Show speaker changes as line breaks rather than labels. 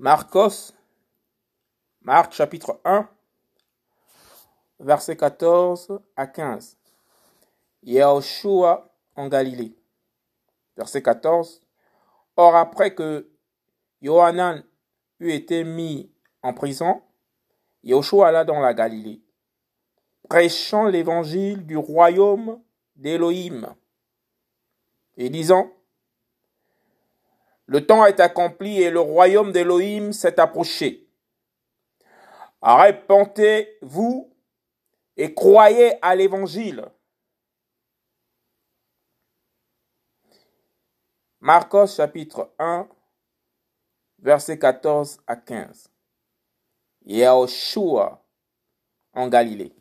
Marcos, Marc chapitre 1, versets 14 à 15. Yahushua en Galilée. Verset 14. Or après que Yohanan eut été mis en prison, Yahushua alla dans la Galilée, prêchant l'évangile du royaume d'Élohim et disant, le temps est accompli et le royaume d'Élohim s'est approché. Répentez-vous et croyez à l'évangile. Marcos chapitre 1, versets 14 à 15. Yahushua en Galilée.